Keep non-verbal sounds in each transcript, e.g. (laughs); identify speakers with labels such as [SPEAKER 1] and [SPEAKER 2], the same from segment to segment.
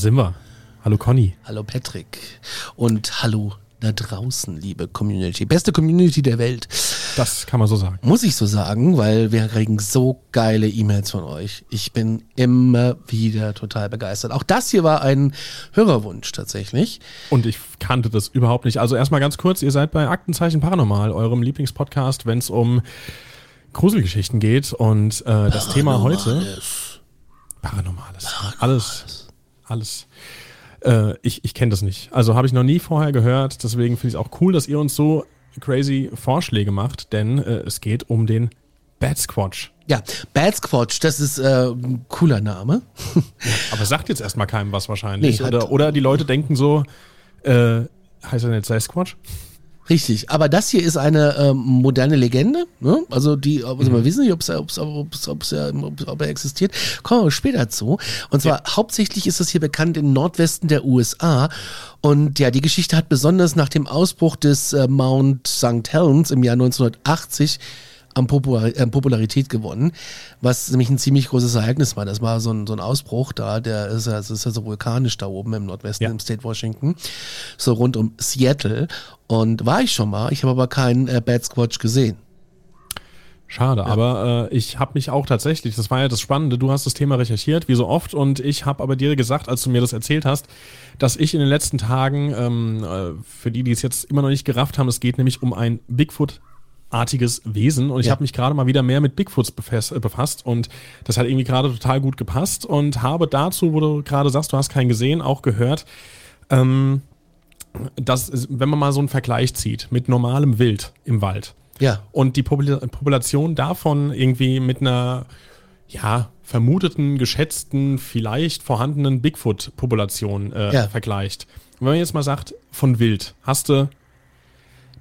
[SPEAKER 1] sind wir. Hallo Conny.
[SPEAKER 2] Hallo Patrick und hallo da draußen, liebe Community. Beste Community der Welt.
[SPEAKER 1] Das kann man so sagen.
[SPEAKER 2] Muss ich so sagen, weil wir kriegen so geile E-Mails von euch. Ich bin immer wieder total begeistert. Auch das hier war ein Hörerwunsch tatsächlich.
[SPEAKER 1] Und ich kannte das überhaupt nicht. Also erstmal ganz kurz, ihr seid bei Aktenzeichen Paranormal, eurem Lieblingspodcast, wenn es um Gruselgeschichten geht. Und äh, das Thema heute. Paranormales. Alles. Alles. Äh, ich ich kenne das nicht. Also habe ich noch nie vorher gehört. Deswegen finde ich es auch cool, dass ihr uns so crazy Vorschläge macht, denn äh, es geht um den Bad Squatch.
[SPEAKER 2] Ja, Bad Squatch, das ist äh, ein cooler Name. (laughs)
[SPEAKER 1] Aber sagt jetzt erstmal keinem was wahrscheinlich.
[SPEAKER 2] Nee,
[SPEAKER 1] oder, oder die Leute denken so, äh, heißt er nicht Sasquatch?
[SPEAKER 2] Richtig, aber das hier ist eine ähm, moderne Legende. Ne? Also die, also wir wissen nicht, ob's, ob's, ob's, ob's, ob's, ob er existiert. Kommen wir später zu. Und zwar hauptsächlich ist es hier bekannt im Nordwesten der USA. Und ja, die Geschichte hat besonders nach dem Ausbruch des äh, Mount St. Helens im Jahr 1980 an äh, Popularität gewonnen, was nämlich ein ziemlich großes Ereignis war. Das war so ein, so ein Ausbruch da, der ist ja, das ist ja so vulkanisch da oben im Nordwesten,
[SPEAKER 1] Ja.
[SPEAKER 2] im State Washington, so rund um Seattle. Und war ich schon mal, ich habe aber keinen äh, Bad Squatch gesehen.
[SPEAKER 1] Schade, aber äh, ich habe mich auch tatsächlich, das war ja das Spannende, du hast das Thema recherchiert, wie so oft, und ich habe aber dir gesagt, als du mir das erzählt hast, dass ich in den letzten Tagen, ähm, äh, für die, die es jetzt immer noch nicht gerafft haben, es geht nämlich um ein Bigfoot-artiges Wesen und ich
[SPEAKER 2] Ja.
[SPEAKER 1] habe mich gerade mal wieder mehr mit Bigfoots befasst, äh, befasst und das hat irgendwie gerade total gut gepasst und habe dazu, wo du gerade sagst, du hast keinen gesehen, auch gehört, ähm, dass, wenn man mal so einen Vergleich zieht mit normalem Wild im Wald,
[SPEAKER 2] Ja.
[SPEAKER 1] und die Popula Population davon irgendwie mit einer ja, vermuteten, geschätzten, vielleicht vorhandenen Bigfoot-Population äh,
[SPEAKER 2] Ja.
[SPEAKER 1] vergleicht. Und wenn man jetzt mal sagt, von Wild hast du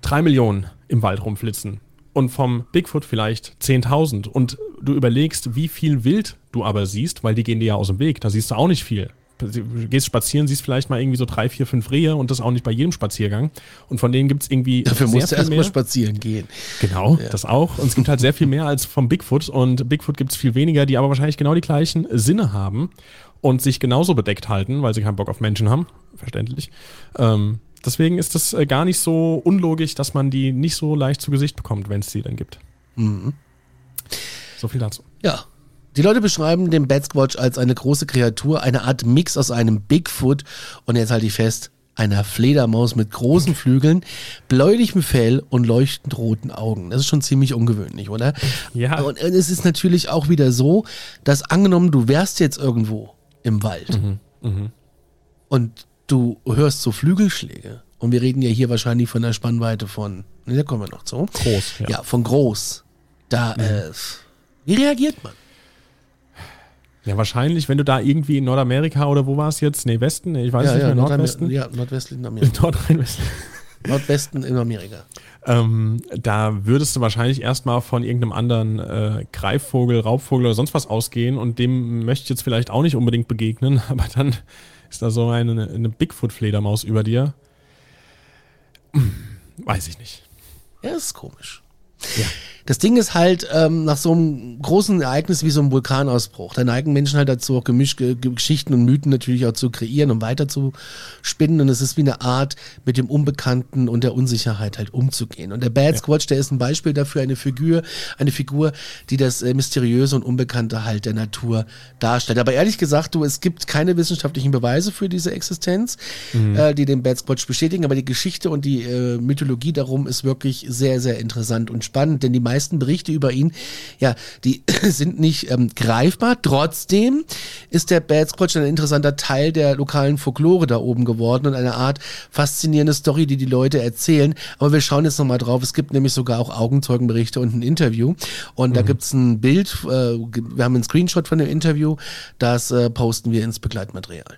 [SPEAKER 1] drei Millionen im Wald rumflitzen und vom Bigfoot vielleicht 10.000 und du überlegst, wie viel Wild du aber siehst, weil die gehen dir ja aus dem Weg, da siehst du auch nicht viel. Du gehst spazieren, siehst vielleicht mal irgendwie so drei, vier, fünf Rehe und das auch nicht bei jedem Spaziergang. Und von denen gibt es irgendwie
[SPEAKER 2] Dafür musst du erstmal spazieren gehen.
[SPEAKER 1] Genau, das auch. Und es gibt halt sehr viel mehr als vom Bigfoot. Und Bigfoot gibt es viel weniger, die aber wahrscheinlich genau die gleichen Sinne haben und sich genauso bedeckt halten, weil sie keinen Bock auf Menschen haben. Verständlich. Ähm, deswegen ist das äh, gar nicht so unlogisch, dass man die nicht so leicht zu Gesicht bekommt, wenn es sie denn gibt. So viel dazu.
[SPEAKER 2] Ja. Die Leute beschreiben den Bad Squatch als eine große Kreatur, eine Art Mix aus einem Bigfoot und jetzt halte ich fest, einer Fledermaus mit großen (laughs) Flügeln, bläulichem Fell und leuchtend roten Augen. Das ist schon ziemlich ungewöhnlich, oder?
[SPEAKER 1] Ja.
[SPEAKER 2] Und es ist natürlich auch wieder so, dass angenommen, du wärst jetzt irgendwo im Wald und du hörst so Flügelschläge und wir reden ja hier wahrscheinlich von einer Spannweite von, ne, da kommen wir noch zu.
[SPEAKER 1] Groß, ja.
[SPEAKER 2] Ja, von groß. Da, äh, wie reagiert man?
[SPEAKER 1] Ja, wahrscheinlich, wenn du da irgendwie in Nordamerika oder wo war es jetzt? Nee, Westen? Ich weiß nicht mehr,
[SPEAKER 2] Nordamer-
[SPEAKER 1] Nordwesten?
[SPEAKER 2] Ja, nordwestlichen Amerika. (laughs)
[SPEAKER 1] Nordrhein-Westfalen.
[SPEAKER 2] Nordwesten in Amerika.
[SPEAKER 1] Ähm, da würdest du wahrscheinlich erstmal von irgendeinem anderen äh, Greifvogel, Raubvogel oder sonst was ausgehen und dem möchte ich jetzt vielleicht auch nicht unbedingt begegnen, (laughs) aber dann ist da so eine, eine Bigfoot-Fledermaus über dir. Weiß ich nicht.
[SPEAKER 2] Ja, ist komisch. Das Ding ist halt, ähm, nach so einem großen Ereignis wie so einem Vulkanausbruch, da neigen Menschen halt dazu, auch gemischte Geschichten und Mythen natürlich auch zu kreieren und weiter zu spinnen. Und es ist wie eine Art, mit dem Unbekannten und der Unsicherheit halt umzugehen. Und der Bad Squatch, der ist ein Beispiel dafür, eine Figur, eine Figur, die das äh, Mysteriöse und Unbekannte halt der Natur darstellt. Aber ehrlich gesagt, du, es gibt keine wissenschaftlichen Beweise für diese Existenz, äh, die den Bad Squatch bestätigen. Aber die Geschichte und die äh, Mythologie darum ist wirklich sehr, sehr interessant und spannend, denn die meisten Berichte über ihn, ja, die (coughs) sind nicht ähm, greifbar. Trotzdem ist der Bad Squatch ein interessanter Teil der lokalen Folklore da oben geworden und eine Art faszinierende Story, die die Leute erzählen. Aber wir schauen jetzt nochmal drauf. Es gibt nämlich sogar auch Augenzeugenberichte und ein Interview. Und da gibt's ein Bild, äh, wir haben einen Screenshot von dem Interview, das äh, posten wir ins Begleitmaterial.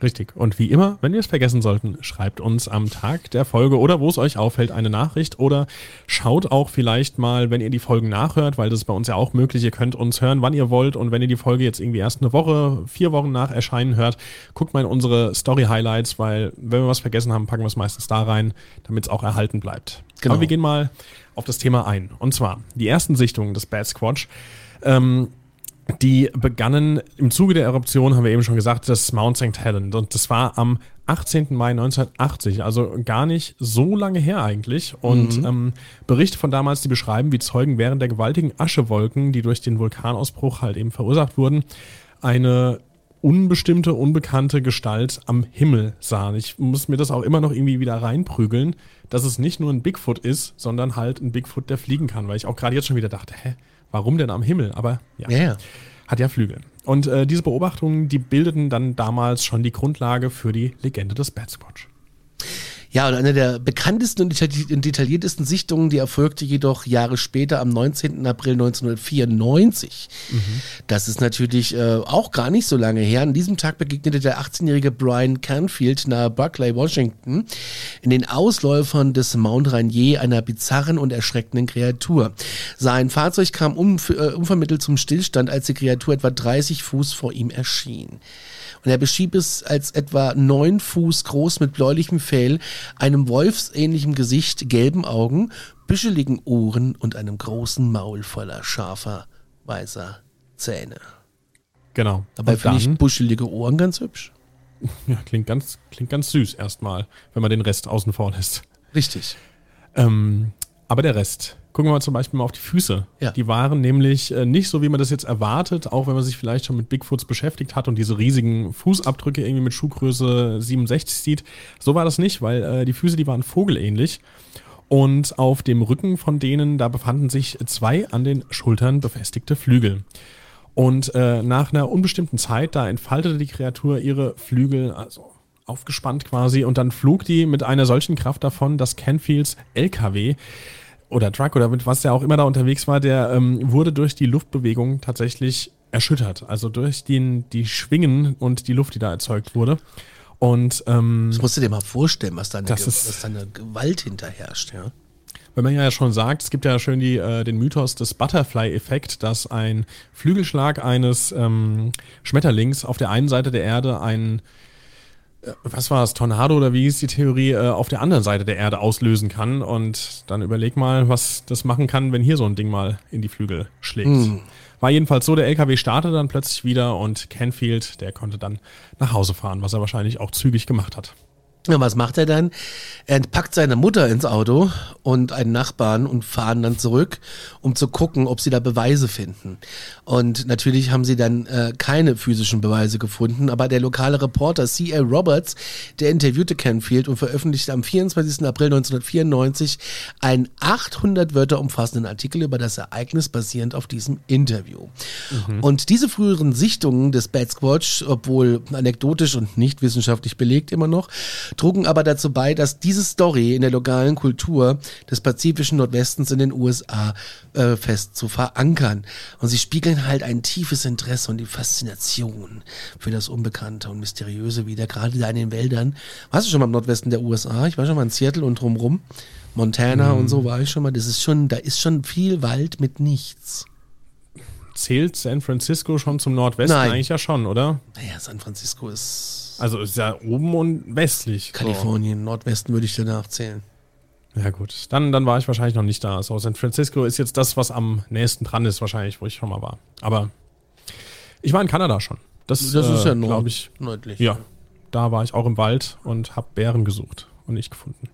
[SPEAKER 1] Richtig. Und wie immer, wenn wir es vergessen sollten, schreibt uns am Tag der Folge oder wo es euch auffällt eine Nachricht oder schaut auch vielleicht mal, wenn ihr die Folgen nachhört, weil das ist bei uns ja auch möglich. Ihr könnt uns hören, wann ihr wollt und wenn ihr die Folge jetzt irgendwie erst eine Woche, vier Wochen nach Erscheinen hört, guckt mal in unsere Story-Highlights, weil wenn wir was vergessen haben, packen wir es meistens da rein, damit es auch erhalten bleibt.
[SPEAKER 2] Genau.
[SPEAKER 1] Aber wir gehen mal auf das Thema ein. Und zwar die ersten Sichtungen des Bad Squatch. Ähm, die begannen im Zuge der Eruption, haben wir eben schon gesagt, des Mount St. Helens. Und das war am 18. Mai 1980, also gar nicht so lange her eigentlich. Und ähm, Berichte von damals, die beschreiben, wie Zeugen während der gewaltigen Aschewolken, die durch den Vulkanausbruch halt eben verursacht wurden, eine unbestimmte, unbekannte Gestalt am Himmel sahen. Ich muss mir das auch immer noch irgendwie wieder reinprügeln, dass es nicht nur ein Bigfoot ist, sondern halt ein Bigfoot, der fliegen kann, weil ich auch gerade jetzt schon wieder dachte, hä, warum denn am Himmel? Aber ja,
[SPEAKER 2] ja.
[SPEAKER 1] hat ja Flügel. Und äh, diese Beobachtungen, die bildeten dann damals schon die Grundlage für die Legende des Bad Squatch.
[SPEAKER 2] Ja, und eine der bekanntesten und detailli- und detailliertesten Sichtungen, die erfolgte jedoch Jahre später am 19. April 1994. Das ist natürlich äh, auch gar nicht so lange her. An diesem Tag begegnete der 18-jährige Brian Canfield nahe Buckley, Washington, in den Ausläufern des Mount Rainier einer bizarren und erschreckenden Kreatur. Sein Fahrzeug kam unv äh, unvermittelt zum Stillstand, als die Kreatur etwa 30 Fuß vor ihm erschien. Und er beschrieb es als etwa neun Fuß groß mit bläulichem Fell, einem wolfsähnlichem Gesicht, gelben Augen, büscheligen Ohren und einem großen Maul voller scharfer, weißer Zähne.
[SPEAKER 1] Genau.
[SPEAKER 2] Dabei finde ich buschelige Ohren ganz hübsch. (laughs)
[SPEAKER 1] ja, klingt ganz, klingt ganz süß erstmal, wenn man den Rest außen vor lässt.
[SPEAKER 2] Richtig.
[SPEAKER 1] Ähm, aber der Rest. Gucken wir mal zum Beispiel mal auf die Füße.
[SPEAKER 2] Ja.
[SPEAKER 1] Die waren nämlich äh, nicht so, wie man das jetzt erwartet, auch wenn man sich vielleicht schon mit Bigfoots beschäftigt hat und diese riesigen Fußabdrücke irgendwie mit Schuhgröße 67 sieht. So war das nicht, weil äh, die Füße, die waren vogelähnlich. Und auf dem Rücken von denen, da befanden sich zwei an den Schultern befestigte Flügel. Und äh, nach einer unbestimmten Zeit, da entfaltete die Kreatur ihre Flügel, also aufgespannt quasi, und dann flog die mit einer solchen Kraft davon, dass Canfields LKW oder Truck oder mit was der auch immer da unterwegs war, der ähm, wurde durch die Luftbewegung tatsächlich erschüttert. Also durch den, die Schwingen und die Luft, die da erzeugt wurde. Und ähm,
[SPEAKER 2] Das musst du dir mal vorstellen, was da eine,
[SPEAKER 1] Das
[SPEAKER 2] Ge
[SPEAKER 1] ist-
[SPEAKER 2] was da eine Gewalt hinterherrscht. Ja?
[SPEAKER 1] Wenn man ja schon sagt, es gibt ja schön die, äh, den Mythos des Butterfly-Effekt, dass ein Flügelschlag eines ähm, Schmetterlings auf der einen Seite der Erde ein, äh, was war es, Tornado oder wie hieß die Theorie, äh, auf der anderen Seite der Erde auslösen kann. Und dann überleg mal, was das machen kann, wenn hier so ein Ding mal in die Flügel schlägt. War jedenfalls so, der LKW startete dann plötzlich wieder und Canfield, der konnte dann nach Hause fahren, was er wahrscheinlich auch zügig gemacht hat.
[SPEAKER 2] Ja, was macht er dann? Er packt seine Mutter ins Auto und einen Nachbarn und fahren dann zurück, um zu gucken, ob sie da Beweise finden. Und natürlich haben sie dann äh, keine physischen Beweise gefunden, aber der lokale Reporter C.L. Roberts, der interviewte Canfield und veröffentlichte am 24. April 1994 einen 800 Wörter umfassenden Artikel über das Ereignis basierend auf diesem Interview. Und diese früheren Sichtungen des Bad Squatch, obwohl anekdotisch und nicht wissenschaftlich belegt immer noch, trugen aber dazu bei, dass diese Story in der lokalen Kultur des pazifischen Nordwestens in den USA äh, fest zu verankern. Und sie spiegeln halt ein tiefes Interesse und die Faszination für das Unbekannte und Mysteriöse wieder, gerade da in den Wäldern. Warst du schon mal im Nordwesten der USA? Ich war schon mal in Seattle und drumrum. Montana und so war ich schon mal. Das ist schon, da ist schon viel Wald mit nichts.
[SPEAKER 1] Zählt San Francisco schon zum Nordwesten?
[SPEAKER 2] Nein.
[SPEAKER 1] Eigentlich ja schon, oder?
[SPEAKER 2] Naja, San Francisco ist
[SPEAKER 1] Also ist ja oben und westlich. So.
[SPEAKER 2] Kalifornien, Nordwesten würde ich danach zählen.
[SPEAKER 1] Ja gut, dann, dann war ich wahrscheinlich noch nicht da. So, San Francisco ist jetzt das, was am nächsten dran ist, wahrscheinlich, wo ich schon mal war. Aber ich war in Kanada schon. Das,
[SPEAKER 2] Das ist ja
[SPEAKER 1] glaube
[SPEAKER 2] nord
[SPEAKER 1] ich.
[SPEAKER 2] nördlich.
[SPEAKER 1] Ja, da war ich auch im Wald und habe Bären gesucht und nicht gefunden.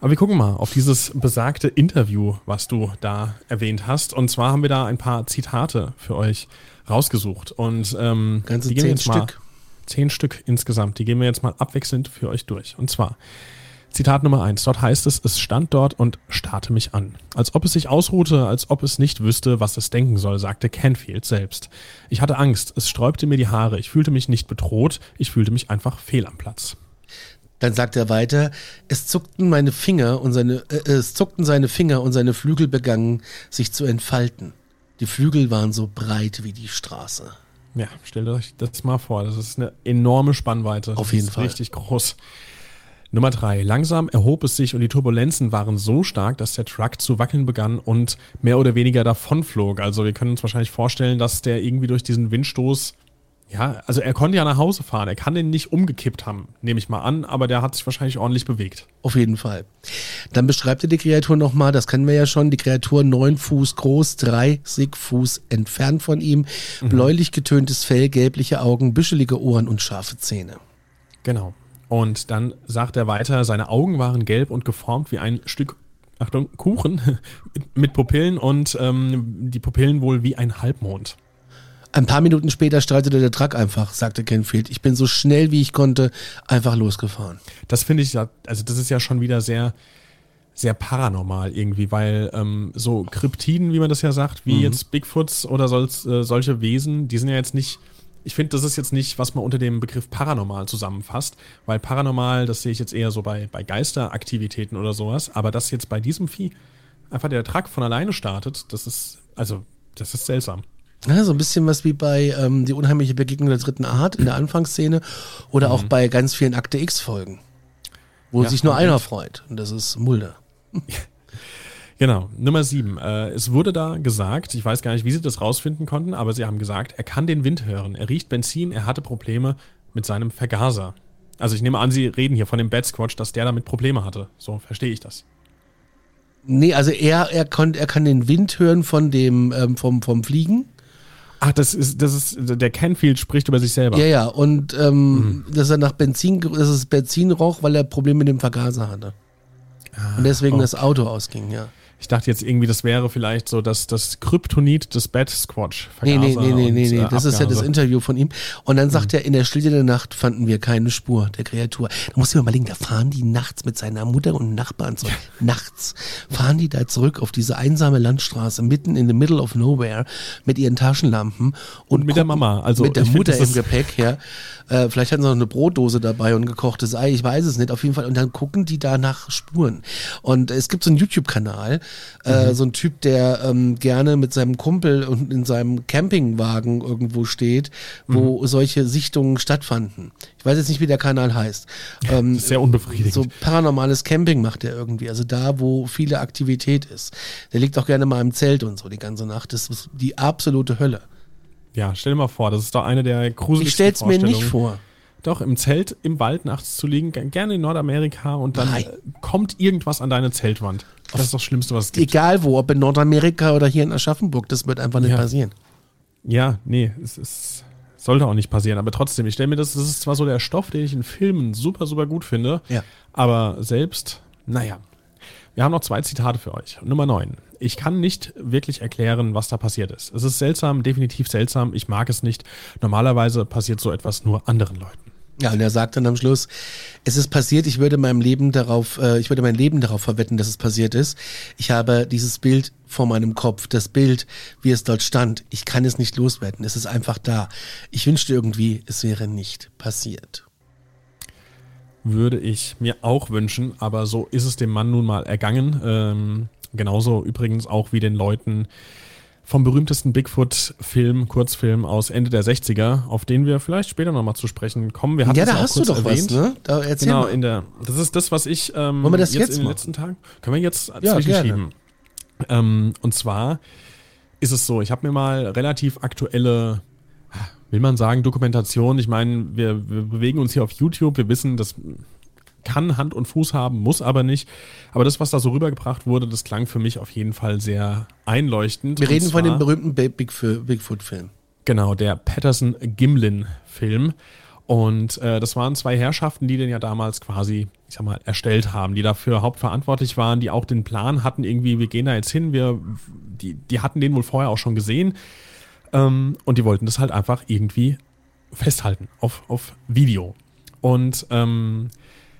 [SPEAKER 1] Aber wir gucken mal auf dieses besagte Interview, was du da erwähnt hast. Und zwar haben wir da ein paar Zitate für euch rausgesucht. Und ähm,
[SPEAKER 2] Ganze
[SPEAKER 1] die gehen
[SPEAKER 2] zehn
[SPEAKER 1] jetzt mal,
[SPEAKER 2] Stück.
[SPEAKER 1] Zehn Stück insgesamt. Die gehen wir jetzt mal abwechselnd für euch durch. Und zwar Zitat Nummer eins. Dort heißt es, es stand dort und starrte mich an. Als ob es sich ausruhte, als ob es nicht wüsste, was es denken soll, sagte Canfield selbst. Ich hatte Angst, es sträubte mir die Haare, ich fühlte mich nicht bedroht, ich fühlte mich einfach fehl am Platz.
[SPEAKER 2] Dann sagt er weiter, es zuckten meine Finger und seine, äh, es zuckten seine Finger und seine Flügel begannen sich zu entfalten. Die Flügel waren so breit wie die Straße.
[SPEAKER 1] Ja, stellt euch das mal vor, das ist eine enorme Spannweite.
[SPEAKER 2] Auf
[SPEAKER 1] das
[SPEAKER 2] jeden
[SPEAKER 1] ist
[SPEAKER 2] Fall.
[SPEAKER 1] Richtig groß. Nummer drei. Langsam erhob es sich und die Turbulenzen waren so stark, dass der Truck zu wackeln begann und mehr oder weniger davonflog. Also wir können uns wahrscheinlich vorstellen, dass der irgendwie durch diesen Windstoß, ja, also er konnte ja nach Hause fahren. Er kann den nicht umgekippt haben, nehme ich mal an, aber der hat sich wahrscheinlich ordentlich bewegt.
[SPEAKER 2] Auf jeden Fall. Dann beschreibt er die Kreatur nochmal, das kennen wir ja schon, die Kreatur neun Fuß groß, 30 Fuß entfernt von ihm, bläulich getöntes Fell, gelbliche Augen, büschelige Ohren und scharfe Zähne.
[SPEAKER 1] Genau. Und dann sagt er weiter, seine Augen waren gelb und geformt wie ein Stück, Achtung, Kuchen (laughs) mit Pupillen und ähm, die Pupillen wohl wie ein Halbmond.
[SPEAKER 2] Ein paar Minuten später startete der Truck einfach, sagte Kenfield. Ich bin so schnell wie ich konnte einfach losgefahren.
[SPEAKER 1] Das finde ich, also das ist ja schon wieder sehr, sehr paranormal irgendwie, weil ähm, so Kryptiden, wie man das ja sagt, wie jetzt Bigfoots oder solch, äh, solche Wesen, die sind ja jetzt nicht, ich finde, das ist jetzt nicht, was man unter dem Begriff paranormal zusammenfasst, weil paranormal, das sehe ich jetzt eher so bei, bei Geisteraktivitäten oder sowas, aber dass jetzt bei diesem Vieh einfach der Truck von alleine startet, das ist, also, das ist seltsam.
[SPEAKER 2] Ja, so ein bisschen was wie bei ähm, Die unheimliche Begegnung der dritten Art in der Anfangsszene oder auch bei ganz vielen Akte X-Folgen, wo
[SPEAKER 1] Ja,
[SPEAKER 2] sich nur einer freut. Und das ist Mulder. (laughs)
[SPEAKER 1] Genau, Nummer sieben. Äh, es wurde da gesagt, ich weiß gar nicht, wie sie das rausfinden konnten, aber sie haben gesagt, er kann den Wind hören, er riecht Benzin, er hatte Probleme mit seinem Vergaser. Also ich nehme an, sie reden hier von dem Bad Squatch, dass der damit Probleme hatte. So verstehe ich das.
[SPEAKER 2] Nee, also er, er, konnt, er kann den Wind hören von dem, ähm, vom, vom Fliegen.
[SPEAKER 1] Ach, das ist, das ist, der Canfield spricht über sich selber.
[SPEAKER 2] Ja, ja. Und ähm, dass er nach Benzin, dass es Benzin roch, weil er Probleme mit dem Vergaser hatte. Und deswegen
[SPEAKER 1] oh.
[SPEAKER 2] das Auto ausging, ja.
[SPEAKER 1] Ich dachte jetzt irgendwie, das wäre vielleicht so das, das Kryptonit des Bad Squatch.
[SPEAKER 2] Nee, nee, nee, nee,
[SPEAKER 1] und,
[SPEAKER 2] nee, nee.
[SPEAKER 1] äh,
[SPEAKER 2] Das ist ja das
[SPEAKER 1] Abgase.
[SPEAKER 2] Interview von ihm. Und dann sagt er, in der Stille der Nacht fanden wir keine Spur der Kreatur. Da musst du dir mal überlegen, da fahren die nachts mit seiner Mutter und Nachbarn zurück. Nachts fahren die da zurück auf diese einsame Landstraße, mitten in the middle of nowhere, mit ihren Taschenlampen. Und,
[SPEAKER 1] mit der Mama, also
[SPEAKER 2] mit der
[SPEAKER 1] ich find,
[SPEAKER 2] Mutter
[SPEAKER 1] das
[SPEAKER 2] im Gepäck, ja. Äh, vielleicht hatten sie noch eine Brotdose dabei und gekochtes Ei, ich weiß es nicht, auf jeden Fall. Und dann gucken die da nach Spuren. Und es gibt so einen YouTube-Kanal, äh,
[SPEAKER 1] Mhm.
[SPEAKER 2] so ein Typ, der ähm, gerne mit seinem Kumpel und in seinem Campingwagen irgendwo steht, wo
[SPEAKER 1] Mhm.
[SPEAKER 2] solche Sichtungen stattfanden. Ich weiß jetzt nicht, wie der Kanal heißt. Ähm,
[SPEAKER 1] sehr unbefriedigend.
[SPEAKER 2] so paranormales Camping macht er irgendwie, also da, wo viele Aktivität ist. Der liegt auch gerne mal im Zelt und so die ganze Nacht. Das ist die absolute Hölle.
[SPEAKER 1] Ja, stell dir mal vor, das ist doch eine der gruseligsten
[SPEAKER 2] Ich stell's mir nicht vor.
[SPEAKER 1] Doch, im Zelt im Wald nachts zu liegen, gerne in Nordamerika und dann
[SPEAKER 2] Nein.
[SPEAKER 1] äh, kommt irgendwas an deine Zeltwand. Das ist das Schlimmste, was es gibt.
[SPEAKER 2] Egal wo, ob in Nordamerika oder hier in Aschaffenburg, das wird einfach nicht
[SPEAKER 1] Ja.
[SPEAKER 2] passieren.
[SPEAKER 1] Ja, nee, es ist, sollte auch nicht passieren. Aber trotzdem, ich stelle mir das, das ist zwar so der Stoff, den ich in Filmen super, super gut finde,
[SPEAKER 2] Ja.
[SPEAKER 1] aber selbst, naja. Wir haben noch zwei Zitate für euch. Nummer 9. Ich kann nicht wirklich erklären, was da passiert ist. Es ist seltsam, definitiv seltsam. Ich mag es nicht. Normalerweise passiert so etwas nur anderen Leuten.
[SPEAKER 2] Ja, und er sagt dann am Schluss, es ist passiert, ich würde meinem Leben darauf, äh, ich würde mein Leben darauf verwetten, dass es passiert ist. Ich habe dieses Bild vor meinem Kopf, das Bild, wie es dort stand. Ich kann es nicht loswerden. Es ist einfach da. Ich wünschte irgendwie, es wäre nicht passiert.
[SPEAKER 1] Würde ich mir auch wünschen, aber so ist es dem Mann nun mal ergangen. Ähm, genauso übrigens auch wie den Leuten vom berühmtesten Bigfoot-Film, Kurzfilm aus Ende der 60er, auf den wir vielleicht später nochmal zu sprechen kommen. Wir hatten
[SPEAKER 2] ja, da
[SPEAKER 1] auch
[SPEAKER 2] hast du doch
[SPEAKER 1] erwähnt.
[SPEAKER 2] was, ne? Da erzähl
[SPEAKER 1] Genau,
[SPEAKER 2] mal.
[SPEAKER 1] in der, das ist das, was ich ähm,
[SPEAKER 2] Wollen wir das jetzt
[SPEAKER 1] in den
[SPEAKER 2] machen?
[SPEAKER 1] letzten Tagen, können wir jetzt
[SPEAKER 2] Ja,
[SPEAKER 1] zwischenschieben. Ähm, und zwar ist es so, ich habe mir mal relativ aktuelle, will man sagen, Dokumentation, ich meine, wir, wir bewegen uns hier auf YouTube, wir wissen, dass kann Hand und Fuß haben, muss aber nicht. Aber das, was da so rübergebracht wurde, das klang für mich auf jeden Fall sehr einleuchtend.
[SPEAKER 2] Wir reden
[SPEAKER 1] Und
[SPEAKER 2] von dem
[SPEAKER 1] zwar-
[SPEAKER 2] berühmten Big- Bigf- Bigfoot-Film.
[SPEAKER 1] Genau, der Patterson-Gimlin-Film. Und äh, das waren zwei Herrschaften, die den ja damals quasi, ich sag mal, erstellt haben, die dafür hauptverantwortlich waren, die auch den Plan hatten, irgendwie, wir gehen da jetzt hin, wir, die, die hatten den wohl vorher auch schon gesehen. Ähm, und die wollten das halt einfach irgendwie festhalten auf, auf Video. Und ähm,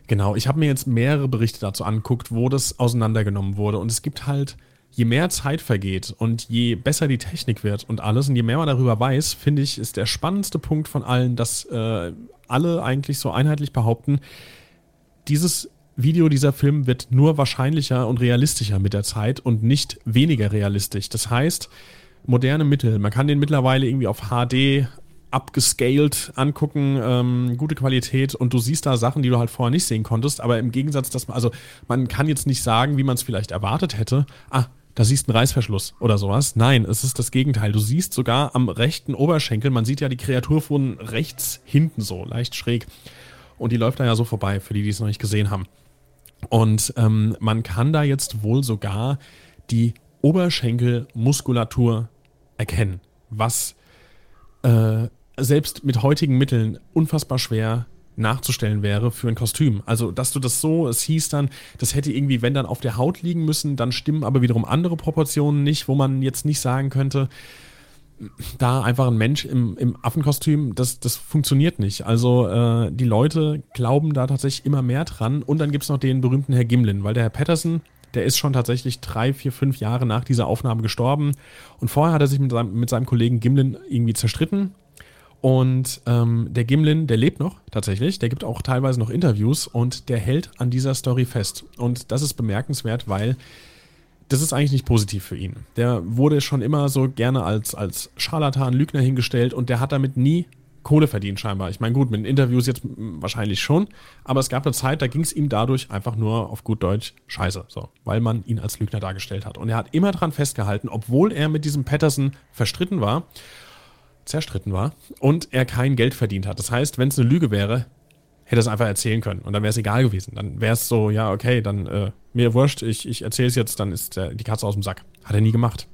[SPEAKER 1] genau, ich habe mir jetzt mehrere Berichte dazu angeguckt, wo das auseinandergenommen wurde. Und es gibt halt, je mehr Zeit vergeht und je besser die Technik wird und alles und je mehr man darüber weiß, finde ich, ist der spannendste Punkt von allen, dass äh, alle eigentlich so einheitlich behaupten, dieses Video, dieser Film wird nur wahrscheinlicher und realistischer mit der Zeit und nicht weniger realistisch. Das heißt, moderne Mittel, man kann den mittlerweile irgendwie auf HD abgescaled angucken, ähm, gute Qualität und du siehst da Sachen, die du halt vorher nicht sehen konntest, aber im Gegensatz, dass man, also man kann jetzt nicht sagen, wie man es vielleicht erwartet hätte, ah, da siehst du einen Reißverschluss oder sowas. Nein, es ist das Gegenteil. Du siehst sogar am rechten Oberschenkel, man sieht ja die Kreatur von rechts hinten so, leicht schräg. Und die läuft da ja so vorbei, für die, die es noch nicht gesehen haben. Und ähm, man kann da jetzt wohl sogar die Oberschenkelmuskulatur erkennen, was äh, selbst mit heutigen Mitteln unfassbar schwer nachzustellen wäre für ein Kostüm. Also, dass du das so, es hieß dann, das hätte irgendwie, wenn dann auf der Haut liegen müssen, dann stimmen aber wiederum andere Proportionen nicht, wo man jetzt nicht sagen könnte, da einfach ein Mensch im, im Affenkostüm, das, das funktioniert nicht. Also äh, die Leute glauben da tatsächlich immer mehr dran. Und dann gibt es noch den berühmten Herr Gimlin, weil der Herr Patterson, der ist schon tatsächlich drei, vier, fünf Jahre nach dieser Aufnahme gestorben. Und vorher hat er sich mit seinem, mit seinem Kollegen Gimlin irgendwie zerstritten. Und ähm, der Gimlin, der lebt noch tatsächlich, der gibt auch teilweise noch Interviews und der hält an dieser Story fest. Und das ist bemerkenswert, weil das ist eigentlich nicht positiv für ihn. Der wurde schon immer so gerne als, als Scharlatan, Lügner hingestellt und der hat damit nie Kohle verdient scheinbar. Ich meine, gut, mit den Interviews jetzt wahrscheinlich schon, aber es gab eine Zeit, da ging es ihm dadurch einfach nur auf gut Deutsch scheiße, so, weil man ihn als Lügner dargestellt hat. Und er hat immer dran festgehalten, obwohl er mit diesem Patterson verstritten war, zerstritten war und er kein Geld verdient hat. Das heißt, wenn es eine Lüge wäre, hätte er es einfach erzählen können und dann wäre es egal gewesen. Dann wäre es so, ja, okay, dann äh, mir wurscht, ich, ich erzähle es jetzt, dann ist der, die Katze aus dem Sack. Hat er nie gemacht.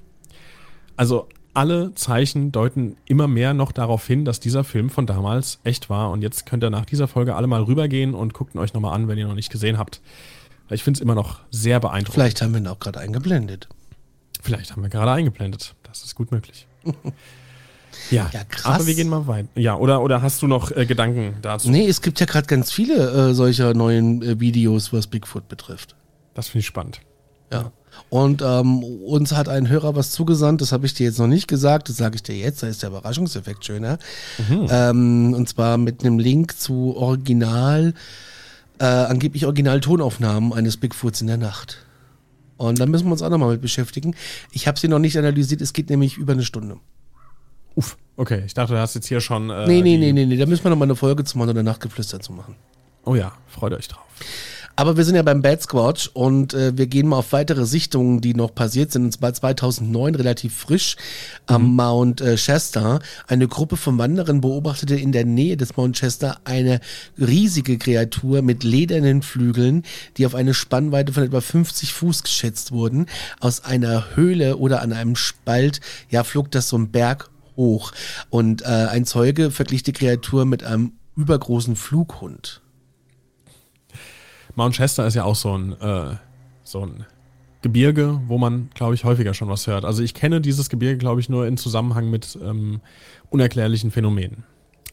[SPEAKER 1] Also alle Zeichen deuten immer mehr noch darauf hin, dass dieser Film von damals echt war. Und jetzt könnt ihr nach dieser Folge alle mal rübergehen und guckt ihn euch nochmal an, wenn ihr noch nicht gesehen habt. Ich finde es immer noch sehr beeindruckend.
[SPEAKER 2] Vielleicht haben wir ihn auch gerade eingeblendet.
[SPEAKER 1] Vielleicht haben wir gerade eingeblendet. Das ist gut möglich. (laughs) Ja,
[SPEAKER 2] Ja, krass.
[SPEAKER 1] aber wir gehen mal weiter. Ja, oder, oder hast du noch äh, Gedanken dazu?
[SPEAKER 2] Nee, es gibt ja gerade ganz viele äh, solcher neuen äh, Videos, was Bigfoot betrifft.
[SPEAKER 1] Das finde ich spannend.
[SPEAKER 2] Ja. Und ähm, uns hat ein Hörer was zugesandt, das habe ich dir jetzt noch nicht gesagt, das sage ich dir jetzt, da ist der Überraschungseffekt schöner. Ähm, und zwar mit einem Link zu Original, äh, angeblich Original-Tonaufnahmen eines Bigfoots in der Nacht. Und da müssen wir uns auch nochmal mit beschäftigen. Ich habe sie noch nicht analysiert, es geht nämlich über eine Stunde.
[SPEAKER 1] Uff, okay. Ich dachte, du hast jetzt hier schon. Äh,
[SPEAKER 2] Nee, nee, nee, nee, nee, da müssen wir nochmal eine Folge zu machen oder Nachtgeflüster zu machen.
[SPEAKER 1] Oh ja, freut euch drauf.
[SPEAKER 2] Aber wir sind ja beim Bad Squatch und äh, wir gehen mal auf weitere Sichtungen, die noch passiert sind. Und zwar 2009 relativ frisch am Mount äh, Shasta. Eine Gruppe von Wanderern beobachtete in der Nähe des Mount Shasta eine riesige Kreatur mit ledernen Flügeln, die auf eine Spannweite von etwa 50 Fuß geschätzt wurden. Aus einer Höhle oder an einem Spalt, ja, flog das so ein Berg hoch. Und äh, ein Zeuge verglich die Kreatur mit einem übergroßen Flughund.
[SPEAKER 1] Mount Chester ist ja auch so ein, äh, so ein Gebirge, wo man, glaube ich, häufiger schon was hört. Also ich kenne dieses Gebirge, glaube ich, nur in Zusammenhang mit ähm, unerklärlichen Phänomenen.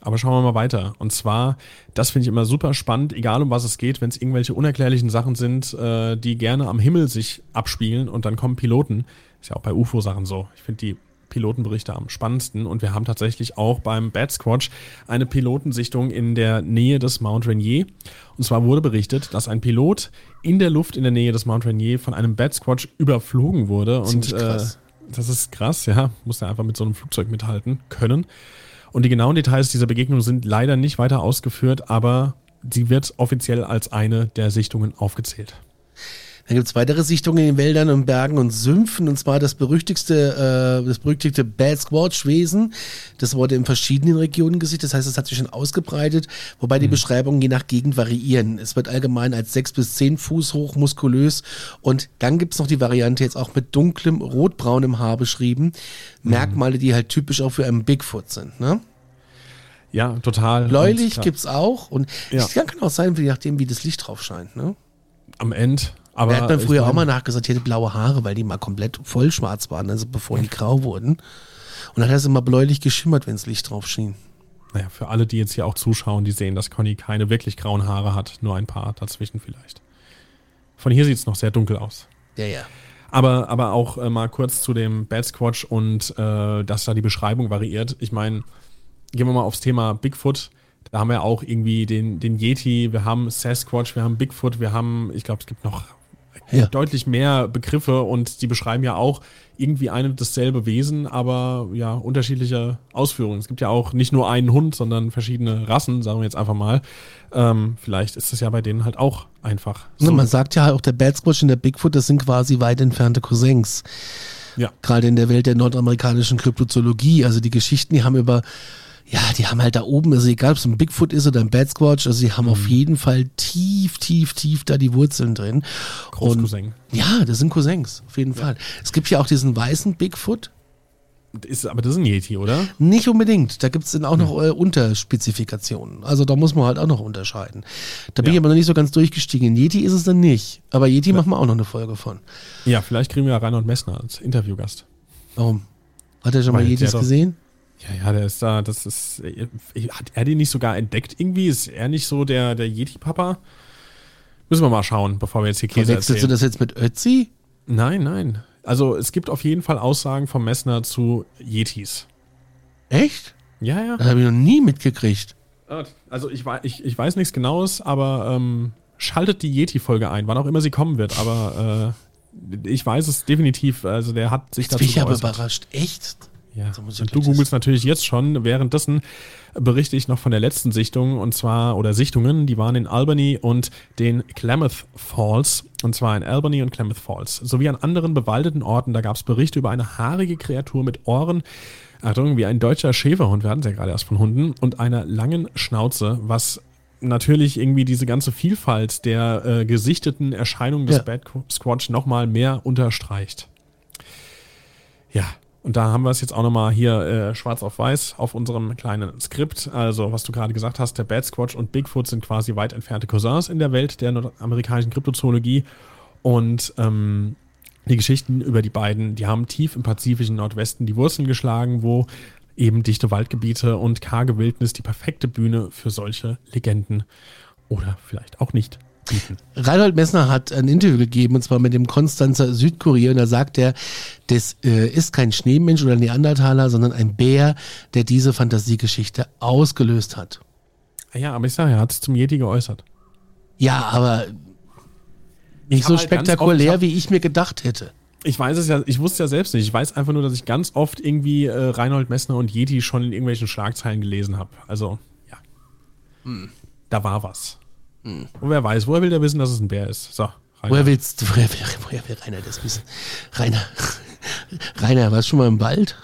[SPEAKER 1] Aber schauen wir mal weiter. Und zwar, das finde ich immer super spannend, egal um was es geht, wenn es irgendwelche unerklärlichen Sachen sind, äh, die gerne am Himmel sich abspielen und dann kommen Piloten. Ist ja auch bei UFO-Sachen so. Ich finde die Pilotenberichte am spannendsten und wir haben tatsächlich auch beim Bad Squatch eine Pilotensichtung in der Nähe des Mount Rainier. Und zwar wurde berichtet, dass ein Pilot in der Luft in der Nähe des Mount Rainier von einem Bad Squatch überflogen wurde.
[SPEAKER 2] Ziemlich
[SPEAKER 1] und äh,
[SPEAKER 2] krass.
[SPEAKER 1] das ist krass, ja. Muss er einfach mit so einem Flugzeug mithalten können. Und die genauen Details dieser Begegnung sind leider nicht weiter ausgeführt, aber sie wird offiziell als eine der Sichtungen aufgezählt.
[SPEAKER 2] Dann gibt's weitere Sichtungen in den Wäldern und Bergen und Sümpfen, und zwar das berüchtigste, äh, das berüchtigte Bad Squatch-Wesen. Das wurde in verschiedenen Regionen gesichtet, das heißt, es hat sich schon ausgebreitet, wobei die Beschreibungen je nach Gegend variieren. Es wird allgemein als sechs bis zehn Fuß hoch, muskulös und dann gibt's noch die Variante jetzt auch mit dunklem, rotbraunem Haar beschrieben. Merkmale, die halt typisch auch für einen Bigfoot sind, ne?
[SPEAKER 1] Ja, total.
[SPEAKER 2] Bläulich
[SPEAKER 1] Und,
[SPEAKER 2] gibt's auch und
[SPEAKER 1] Ja.
[SPEAKER 2] es kann auch sein, je nachdem, wie das Licht drauf scheint, ne?
[SPEAKER 1] Am Ende. Aber
[SPEAKER 2] Da hat man
[SPEAKER 1] ich
[SPEAKER 2] früher auch mal nachgesagt, die hatte blaue Haare, weil die mal komplett voll schwarz waren, also bevor die grau wurden. Und dann hat es immer bläulich geschimmert, wenn das Licht drauf schien.
[SPEAKER 1] Naja, für alle, die jetzt hier auch zuschauen, die sehen, dass Conny keine wirklich grauen Haare hat, nur ein paar dazwischen vielleicht. Von hier sieht es noch sehr dunkel aus.
[SPEAKER 2] Ja, ja.
[SPEAKER 1] Aber, aber auch äh, mal kurz zu dem Bad Squatch und äh, dass da die Beschreibung variiert. Ich meine, gehen wir mal aufs Thema Bigfoot. Da haben wir auch irgendwie den, den Yeti, wir haben Sasquatch, wir haben Bigfoot, wir haben, ich glaube, es gibt noch
[SPEAKER 2] Ja.
[SPEAKER 1] deutlich mehr Begriffe und die beschreiben ja auch irgendwie ein und dasselbe Wesen, aber ja, unterschiedliche Ausführungen. Es gibt ja auch nicht nur einen Hund, sondern verschiedene Rassen, sagen wir jetzt einfach mal. Ähm, vielleicht ist es ja bei denen halt auch einfach
[SPEAKER 2] Ne, Man sagt ja auch, der Bad Squatch und der Bigfoot, das sind quasi weit entfernte Cousins.
[SPEAKER 1] Ja.
[SPEAKER 2] Gerade in der Welt der nordamerikanischen Kryptozoologie. Also die Geschichten, die haben über, ja, die haben halt da oben, also egal ob es ein Bigfoot ist oder ein Bad Squatch, also die haben auf jeden Fall tief, tief, tief da die Wurzeln drin.
[SPEAKER 1] Großcousin.
[SPEAKER 2] Ja, das sind Cousins, auf jeden Fall. Es gibt ja auch diesen weißen Bigfoot.
[SPEAKER 1] Ist, aber das ist ein Yeti, oder?
[SPEAKER 2] Nicht unbedingt. Da gibt es dann auch noch äh, Unterspezifikationen. Also da muss man halt auch noch unterscheiden. Da bin
[SPEAKER 1] Ja.
[SPEAKER 2] ich aber noch nicht so ganz durchgestiegen. Yeti ist es dann nicht. Aber Yeti machen wir auch noch eine Folge von.
[SPEAKER 1] Ja, vielleicht kriegen wir ja Reinhold Messner als Interviewgast.
[SPEAKER 2] Warum? Hat er schon mal
[SPEAKER 1] Weil der
[SPEAKER 2] Yetis gesehen?
[SPEAKER 1] Ja, ja, der ist da, das ist. äh, Hat er den nicht sogar entdeckt irgendwie? Ist er nicht so der, der Yeti-Papa? Müssen wir mal schauen, bevor wir jetzt hier Käse
[SPEAKER 2] Verwechselst du
[SPEAKER 1] erzählen.
[SPEAKER 2] das jetzt mit Ötzi?
[SPEAKER 1] Nein, nein. Also es gibt auf jeden Fall Aussagen vom Messner zu Yetis.
[SPEAKER 2] Echt?
[SPEAKER 1] Ja, ja.
[SPEAKER 2] Das habe ich noch nie mitgekriegt.
[SPEAKER 1] Also ich, ich, ich weiß nichts Genaues, aber ähm, schaltet die Yeti-Folge ein, wann auch immer sie kommen wird. Aber äh, ich weiß es definitiv. Also der hat sich
[SPEAKER 2] Jetzt
[SPEAKER 1] dazu
[SPEAKER 2] bin ich aber überrascht. Echt?
[SPEAKER 1] Ja,
[SPEAKER 2] So muss ich
[SPEAKER 1] und du googelst natürlich jetzt schon. Währenddessen berichte ich noch von der letzten Sichtung und zwar, oder Sichtungen, die waren in Albany und den Klamath Falls. Und zwar in Albany und Klamath Falls. Sowie an anderen bewaldeten Orten. Da gab es Berichte über eine haarige Kreatur mit Ohren. Achtung, wie ein deutscher Schäferhund, wir hatten es ja gerade erst von Hunden, und einer langen Schnauze, was natürlich irgendwie diese ganze Vielfalt der äh, gesichteten Erscheinungen des
[SPEAKER 2] Ja.
[SPEAKER 1] Bad Squatch nochmal mehr unterstreicht. Ja, und da haben wir es jetzt auch nochmal hier äh, schwarz auf weiß auf unserem kleinen Skript. Also, was du gerade gesagt hast, der Bad Squatch und Bigfoot sind quasi weit entfernte Cousins in der Welt der nordamerikanischen Kryptozoologie. Und ähm, die Geschichten über die beiden, die haben tief im pazifischen Nordwesten die Wurzeln geschlagen, wo eben dichte Waldgebiete und karge Wildnis die perfekte Bühne für solche Legenden oder vielleicht auch nicht.
[SPEAKER 2] Reinhold Messner hat ein Interview gegeben, und zwar mit dem Konstanzer Südkurier, und da sagt er, das äh, ist kein Schneemensch oder Neandertaler, sondern ein Bär, der diese Fantasiegeschichte ausgelöst hat.
[SPEAKER 1] Ah Ja, aber ich sage, er hat es zum Yeti geäußert.
[SPEAKER 2] Ja, aber nicht so
[SPEAKER 1] halt
[SPEAKER 2] spektakulär,
[SPEAKER 1] oft- ich hab-
[SPEAKER 2] wie ich mir gedacht hätte.
[SPEAKER 1] Ich weiß es ja, ich wusste ja selbst nicht. Ich weiß einfach nur, dass ich ganz oft irgendwie äh, Reinhold Messner und Yeti schon in irgendwelchen Schlagzeilen gelesen habe. Also, ja. Da war was. Und wer weiß, woher will der wissen, dass es ein Bär ist? So, Rainer.
[SPEAKER 2] Woher willst du, woher, will- woher will Rainer das wissen? Rainer, Rainer, warst du schon mal im Wald?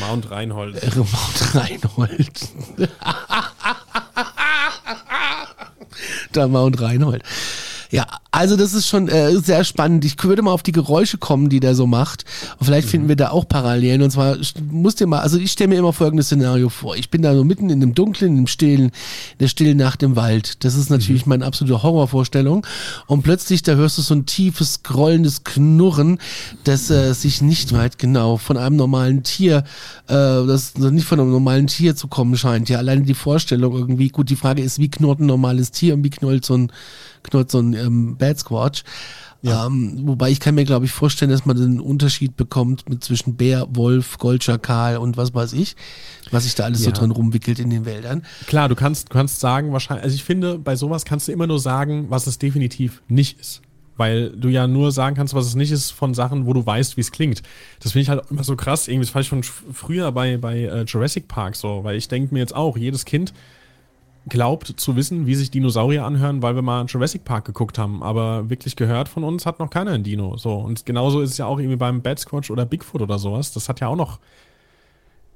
[SPEAKER 1] Mount Reinhold.
[SPEAKER 2] Mount Reinhold. (laughs) Der Mount Reinhold. Ja, also das ist schon äh, sehr spannend. Ich würde mal auf die Geräusche kommen, die der so macht. Und vielleicht finden wir da auch Parallelen. Und zwar musst dir mal, also ich stelle mir immer folgendes Szenario vor. Ich bin da so mitten in dem Dunklen, im Stillen, in der stillen Nacht im Wald. Das ist natürlich meine absolute Horrorvorstellung. Und plötzlich, da hörst du so ein tiefes, grollendes Knurren, das äh, sich nicht weit genau von einem normalen Tier, äh, das nicht von einem normalen Tier zu kommen scheint. Ja, alleine die Vorstellung irgendwie. Gut, die Frage ist, wie knurrt ein normales Tier und wie knurrt so ein, knurrt so ein ähm, Bad Squatch? Ähm, wobei ich kann mir, glaube ich, vorstellen, dass man den Unterschied bekommt mit zwischen Bär, Wolf, Goldschakal und was weiß ich, was sich da alles so
[SPEAKER 1] Ja.
[SPEAKER 2] drin rumwickelt in den Wäldern.
[SPEAKER 1] Klar, du kannst, du kannst sagen, wahrscheinlich, also ich finde, bei sowas kannst du immer nur sagen, was es definitiv nicht ist. Weil du ja nur sagen kannst, was es nicht ist, von Sachen, wo du weißt, wie es klingt. Das finde ich halt immer so krass. Irgendwie, das fand ich schon früher bei, bei äh, Jurassic Park so, weil ich denke mir jetzt auch, jedes Kind glaubt zu wissen, wie sich Dinosaurier anhören, weil wir mal einen Jurassic Park geguckt haben. Aber wirklich gehört von uns hat noch keiner ein Dino. So. Und genauso ist es ja auch irgendwie beim Bad Squatch oder Bigfoot oder sowas. Das hat ja auch noch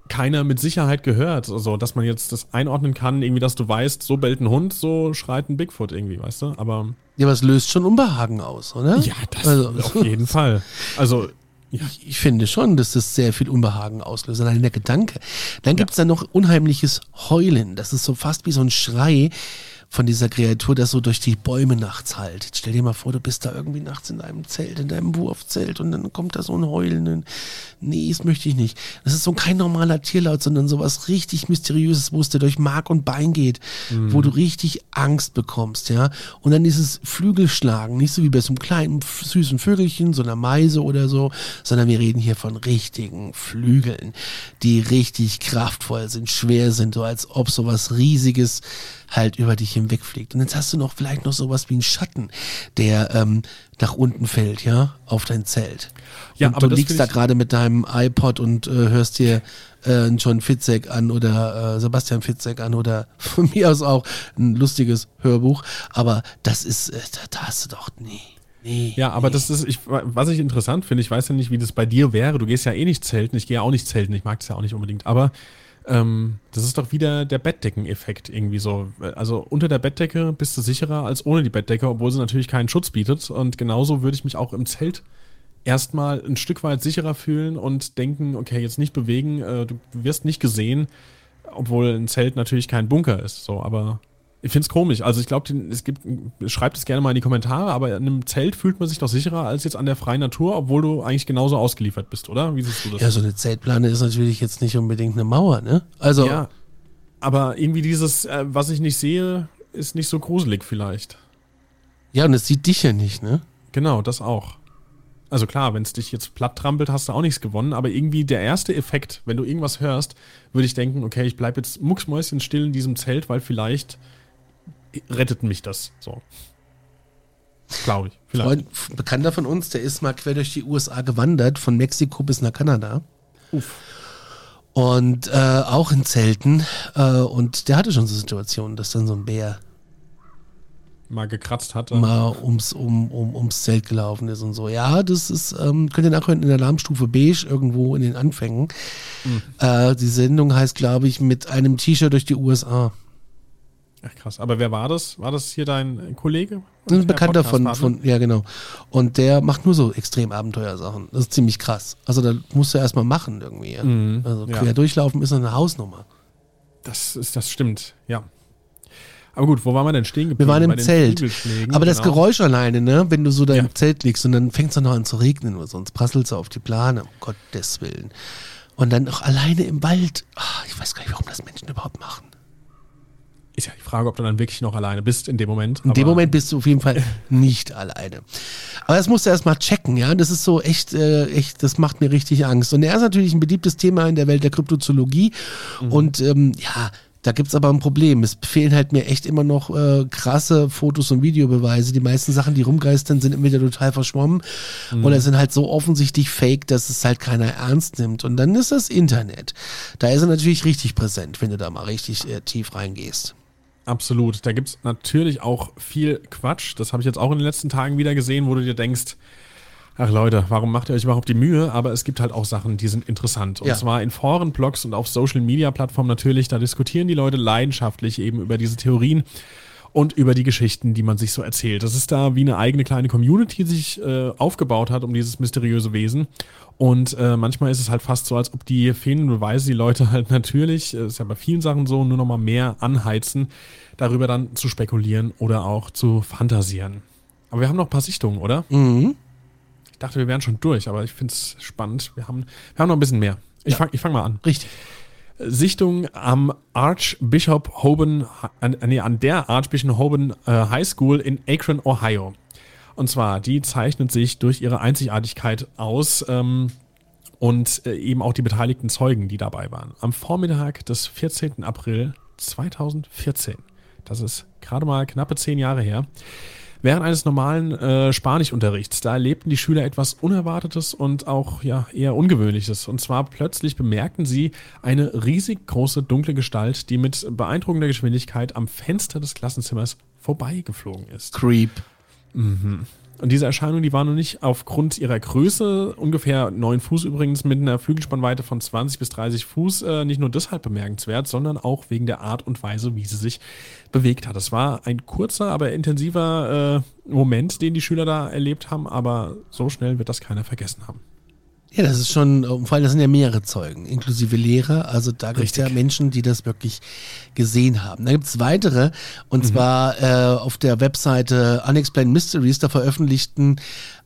[SPEAKER 1] keiner mit Sicherheit gehört. Also, dass man jetzt das einordnen kann, irgendwie, dass du weißt, so bellt ein Hund, so schreit ein Bigfoot irgendwie, weißt du? Aber.
[SPEAKER 2] Ja, aber es löst schon Unbehagen aus, oder?
[SPEAKER 1] Ja, das also, auf jeden (laughs) Fall. Also,
[SPEAKER 2] ja. Ich, ich, finde schon, dass das sehr viel Unbehagen auslöst. Allein der Gedanke. Dann gibt es ja. da noch unheimliches Heulen. Das ist so fast wie so ein Schrei, von dieser Kreatur, das so durch die Bäume nachts halt. Jetzt stell dir mal vor, du bist da irgendwie nachts in deinem Zelt, in deinem Wurfzelt und dann kommt da so ein Heulen. Nee, das möchte ich nicht. Das ist so kein normaler Tierlaut, sondern sowas richtig Mysteriöses, wo es dir durch Mark und Bein geht, mhm. wo du richtig Angst bekommst, ja. Und dann dieses Flügelschlagen, nicht so wie bei so einem kleinen süßen Vögelchen, so einer Meise oder so, sondern wir reden hier von richtigen Flügeln, die richtig kraftvoll sind, schwer sind, so als ob sowas riesiges halt über dich hinwegfliegt. Und jetzt hast du noch vielleicht noch sowas wie einen Schatten, der ähm, nach unten fällt, ja, auf dein Zelt. Ja, und aber du liegst da gerade mit deinem iPod und äh, hörst dir äh, John Fitzek an oder äh, Sebastian Fitzek an oder (laughs) von mir aus auch ein lustiges Hörbuch. Aber das ist, äh, da, hast du doch, nee.
[SPEAKER 1] Nee, ja, aber nee. das ist, ich, was ich interessant finde, ich weiß ja nicht, wie das bei dir wäre. Du gehst ja eh nicht zelten, ich gehe ja auch nicht zelten, ich mag es ja auch nicht unbedingt. Aber ähm, das ist doch wieder der Bettdecken-Effekt irgendwie so. Also unter der Bettdecke bist du sicherer als ohne die Bettdecke, obwohl sie natürlich keinen Schutz bietet. Und genauso würde ich mich auch im Zelt erstmal ein Stück weit sicherer fühlen und denken, okay, jetzt nicht bewegen, äh, du wirst nicht gesehen, obwohl ein Zelt natürlich kein Bunker ist. So, aber ich finde es komisch. Also ich glaube, es gibt, schreibt es gerne mal in die Kommentare, aber in einem Zelt fühlt man sich doch sicherer als jetzt an der freien Natur, obwohl du eigentlich genauso ausgeliefert bist, oder? Wie siehst du das?
[SPEAKER 2] Ja, so eine Zeltplane ist natürlich jetzt nicht unbedingt eine Mauer, ne? Also. Ja.
[SPEAKER 1] Aber irgendwie dieses, äh, was ich nicht sehe, ist nicht so gruselig vielleicht.
[SPEAKER 2] Ja, und es sieht dich ja nicht, ne?
[SPEAKER 1] Genau, das auch. Also klar, wenn es dich jetzt platt trampelt, hast du auch nichts gewonnen, aber irgendwie der erste Effekt, wenn du irgendwas hörst, würde ich denken, okay, ich bleibe jetzt mucksmäuschen still in diesem Zelt, weil vielleicht rettet mich das. So. Glaube ich.
[SPEAKER 2] Vielleicht. Freund, Bekannter von uns, der ist mal quer durch die USA gewandert, von Mexiko bis nach Kanada. Uff. Und äh, auch in Zelten. Äh, und der hatte schon so Situationen, dass dann so ein Bär
[SPEAKER 1] mal gekratzt hat.
[SPEAKER 2] Mal ums, um, um, ums Zelt gelaufen ist und so. Ja, das ist, ähm, könnt ihr nachhören in der Alarmstufe Beige irgendwo in den Anfängen. Mhm. Äh, die Sendung heißt, glaube ich, mit einem T-Shirt durch die USA.
[SPEAKER 1] Ach krass, aber wer war das? War das hier dein Kollege?
[SPEAKER 2] Ein Bekannter von, von, ja genau. Und der macht nur so extrem Abenteuersachen. Das ist ziemlich krass. Also da musst du erstmal machen irgendwie. Ja? Mhm, also quer ja. durchlaufen ist eine Hausnummer.
[SPEAKER 1] Das ist, das stimmt, ja. Aber gut, wo waren wir denn stehen
[SPEAKER 2] geblieben? Wir waren im Zelt. Aber das genau. Geräusch alleine, ne, wenn du so da ja. im Zelt liegst und dann fängt es noch an zu regnen oder sonst prasselt es auf die Plane, um Gottes Willen. Und dann auch alleine im Wald. Ach, ich weiß gar nicht, warum das Menschen überhaupt machen
[SPEAKER 1] ist ja die Frage, ob du dann wirklich noch alleine bist in dem Moment.
[SPEAKER 2] In dem Moment bist du auf jeden Fall (laughs) nicht alleine. Aber das musst du erstmal checken, ja. Das ist so echt, äh, echt, das macht mir richtig Angst. Und er ist natürlich ein beliebtes Thema in der Welt der Kryptozoologie. Mhm. Und ähm, ja, da gibt es aber ein Problem. Es fehlen halt mir echt immer noch äh, krasse Fotos und Videobeweise. Die meisten Sachen, die rumgeistern, sind entweder total verschwommen mhm. oder sind halt so offensichtlich fake, dass es halt keiner ernst nimmt. Und dann ist das Internet. Da ist er natürlich richtig präsent, wenn du da mal richtig äh, tief reingehst.
[SPEAKER 1] Absolut. Da gibt es natürlich auch viel Quatsch. Das habe ich jetzt auch in den letzten Tagen wieder gesehen, wo du dir denkst, ach Leute, warum macht ihr euch überhaupt die Mühe? Aber es gibt halt auch Sachen, die sind interessant. Und ja. zwar in Foren, Blogs und auf Social Media Plattformen natürlich. Da diskutieren die Leute leidenschaftlich eben über diese Theorien und über die Geschichten, die man sich so erzählt. Das ist da wie eine eigene kleine Community, die sich äh, aufgebaut hat um dieses mysteriöse Wesen. Und äh, manchmal ist es halt fast so, als ob die fehlenden Beweise die Leute (laughs) halt natürlich, äh, ist ja bei vielen Sachen so, nur noch mal mehr anheizen, darüber dann zu spekulieren oder auch zu fantasieren. Aber wir haben noch ein paar Sichtungen, oder? Mhm. Ich dachte, wir wären schon durch, aber ich finde es spannend. Wir haben, wir haben noch ein bisschen mehr. Ich ja. fange fang mal an.
[SPEAKER 2] Richtig.
[SPEAKER 1] Sichtung am Archbishop Hoban, an, nee, an der Archbishop Hoban äh, High School in Akron, Ohio. Und zwar, die zeichnet sich durch ihre Einzigartigkeit aus ähm, und äh, eben auch die beteiligten Zeugen, die dabei waren. Am Vormittag des 14. April 2014, das ist gerade mal knappe zehn Jahre her, Während eines normalen äh, Spanischunterrichts, da erlebten die Schüler etwas Unerwartetes und auch ja eher Ungewöhnliches. Und zwar plötzlich bemerkten sie eine riesig große dunkle Gestalt, die mit beeindruckender Geschwindigkeit am Fenster des Klassenzimmers vorbeigeflogen ist.
[SPEAKER 2] Creep.
[SPEAKER 1] Und diese Erscheinung, die war nur nicht aufgrund ihrer Größe, ungefähr neun Fuß übrigens, mit einer Flügelspannweite von 20 bis 30 Fuß, äh, nicht nur deshalb bemerkenswert, sondern auch wegen der Art und Weise, wie sie sich bewegt hat. Es war ein kurzer, aber intensiver äh, Moment, den die Schüler da erlebt haben, aber so schnell wird das keiner vergessen haben.
[SPEAKER 2] Ja, das ist schon, äh, vor allem das sind ja mehrere Zeugen, inklusive Lehrer. Also da gibt es ja Menschen, die das wirklich gesehen haben. Da gibt es weitere, und zwar äh, auf der Webseite Unexplained Mysteries, da veröffentlichten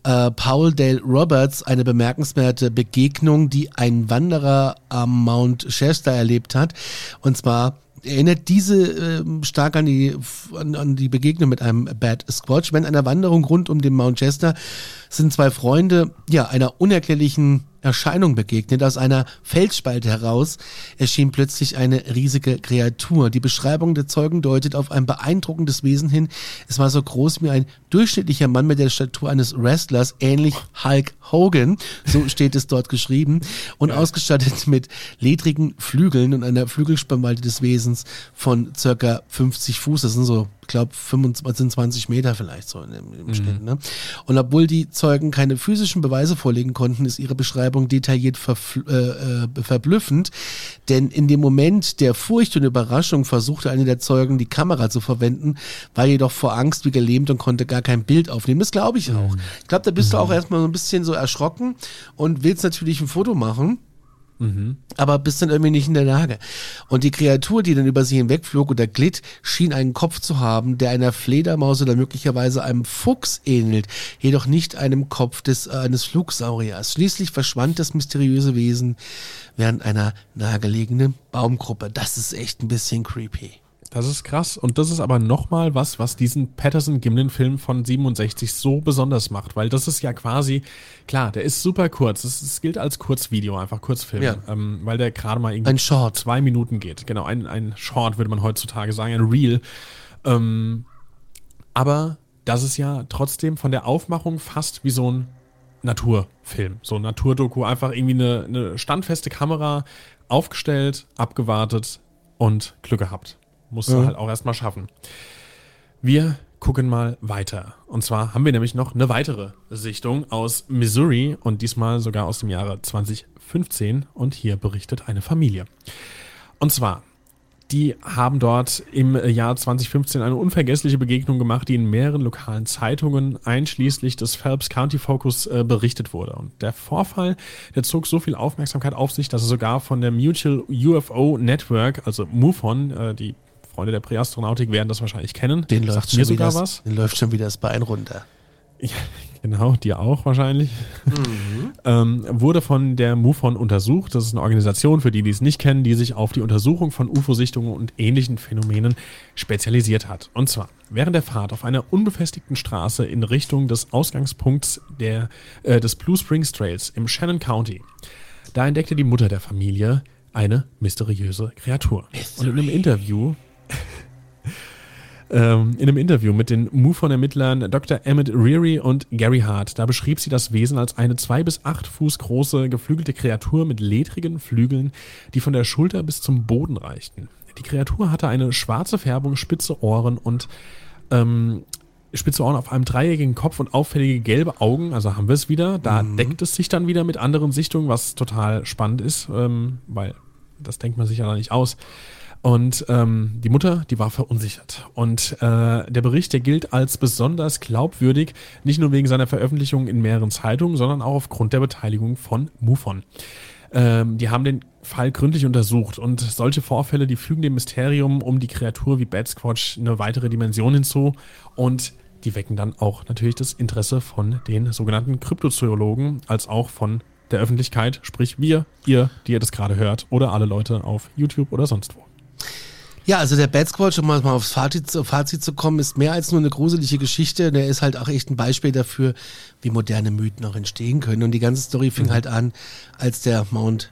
[SPEAKER 2] äh, Paul Dale Roberts eine bemerkenswerte Begegnung, die ein Wanderer am Mount Shasta erlebt hat. Und zwar erinnert diese ähm, stark an die, an, an die Begegnung mit einem Bad Squatch. Während einer Wanderung rund um den Mount Chester sind zwei Freunde ja einer unerklärlichen Erscheinung begegnet. Aus einer Felsspalte heraus erschien plötzlich eine riesige Kreatur. Die Beschreibung der Zeugen deutet auf ein beeindruckendes Wesen hin. Es war so groß wie ein durchschnittlicher Mann mit der Statur eines Wrestlers, ähnlich Hulk Hogan, so (laughs) steht es dort geschrieben, und ausgestattet mit ledrigen Flügeln und einer Flügelspannweite des Wesens von circa 50 Fuß. Das sind so glaube, 25, 20 Meter vielleicht so im, im Schnitt. Ne? Und obwohl die Zeugen keine physischen Beweise vorlegen konnten, ist ihre Beschreibung detailliert äh, äh, verblüffend. Denn in dem Moment der Furcht und Überraschung versuchte einer der Zeugen, die Kamera zu verwenden, war jedoch vor Angst wie gelähmt und konnte gar kein Bild aufnehmen. Das glaube ich auch. Ich glaube, da bist du auch erstmal so ein bisschen so erschrocken und willst natürlich ein Foto machen aber bist dann irgendwie nicht in der Lage. Und die Kreatur, die dann über sie hinwegflog oder glitt, schien einen Kopf zu haben, der einer Fledermaus oder möglicherweise einem Fuchs ähnelt, jedoch nicht einem Kopf des, äh, eines Flugsauriers. Schließlich verschwand das mysteriöse Wesen während einer nahegelegenen Baumgruppe. Das ist echt ein bisschen creepy.
[SPEAKER 1] Das ist krass. Und das ist aber nochmal was, was diesen Patterson-Gimlin-Film von 67 so besonders macht, weil das ist ja quasi, klar, der ist super kurz. Es gilt als Kurzvideo, einfach Kurzfilm,
[SPEAKER 2] Ja.
[SPEAKER 1] ähm, weil der gerade mal irgendwie
[SPEAKER 2] Ein Short.
[SPEAKER 1] zwei Minuten geht. Genau, ein, ein Short würde man heutzutage sagen, ein Reel. Ähm, aber das ist ja trotzdem von der Aufmachung fast wie so ein Naturfilm, so ein Naturdoku, einfach irgendwie eine, eine standfeste Kamera aufgestellt, abgewartet und Glück gehabt. Musst du halt auch erstmal schaffen. Wir gucken mal weiter. Und zwar haben wir nämlich noch eine weitere Sichtung aus Missouri und diesmal sogar aus dem Jahre 2015 und hier berichtet eine Familie. Und zwar, die haben dort im Jahr 2015 eine unvergessliche Begegnung gemacht, die in mehreren lokalen Zeitungen einschließlich des Phelps County Focus äh, berichtet wurde. Und der Vorfall, der zog so viel Aufmerksamkeit auf sich, dass er sogar von der Mutual UFO Network, also MUFON, äh, die Freunde der Präastronautik werden das wahrscheinlich kennen.
[SPEAKER 2] Den läuft,
[SPEAKER 1] mir
[SPEAKER 2] schon wieder,
[SPEAKER 1] sogar
[SPEAKER 2] das-
[SPEAKER 1] was.
[SPEAKER 2] den läuft schon wieder das Bein runter.
[SPEAKER 1] Ja, genau, dir auch wahrscheinlich. (laughs) ähm, wurde von der MUFON untersucht. Das ist eine Organisation, für die, die es nicht kennen, die sich auf die Untersuchung von UFO-Sichtungen und ähnlichen Phänomenen spezialisiert hat. Und zwar während der Fahrt auf einer unbefestigten Straße in Richtung des Ausgangspunkts der, äh, des Blue Springs Trails im Shannon County. Da entdeckte die Mutter der Familie eine mysteriöse Kreatur. Und in einem Interview (laughs) in einem Interview mit den MUFON-Ermittlern Dr. Emmett Reary und Gary Hart. Da beschrieb sie das Wesen als eine zwei bis acht Fuß große, geflügelte Kreatur mit ledrigen Flügeln, die von der Schulter bis zum Boden reichten. Die Kreatur hatte eine schwarze Färbung, spitze Ohren und ähm, spitze Ohren auf einem dreieckigen Kopf und auffällige gelbe Augen. Also haben wir es wieder. Da deckt es sich dann wieder mit anderen Sichtungen, was total spannend ist, ähm, weil das denkt man sich ja da nicht aus. Und ähm, die Mutter, die war verunsichert. Und äh, der Bericht, der gilt als besonders glaubwürdig, nicht nur wegen seiner Veröffentlichung in mehreren Zeitungen, sondern auch aufgrund der Beteiligung von MUFON. Ähm, die haben den Fall gründlich untersucht und solche Vorfälle, die fügen dem Mysterium um die Kreatur wie Bad Squatch eine weitere Dimension hinzu und die wecken dann auch natürlich das Interesse von den sogenannten Kryptozoologen als auch von der Öffentlichkeit, sprich wir, ihr, die ihr das gerade hört oder alle Leute auf YouTube oder sonst wo.
[SPEAKER 2] Ja, also der Bad Squatch, um mal aufs Fazit, zu- Fazit zu kommen, ist mehr als nur eine gruselige Geschichte. Der ist halt auch echt ein Beispiel dafür, wie moderne Mythen auch entstehen können. Und die ganze Story fing halt an, als der Mount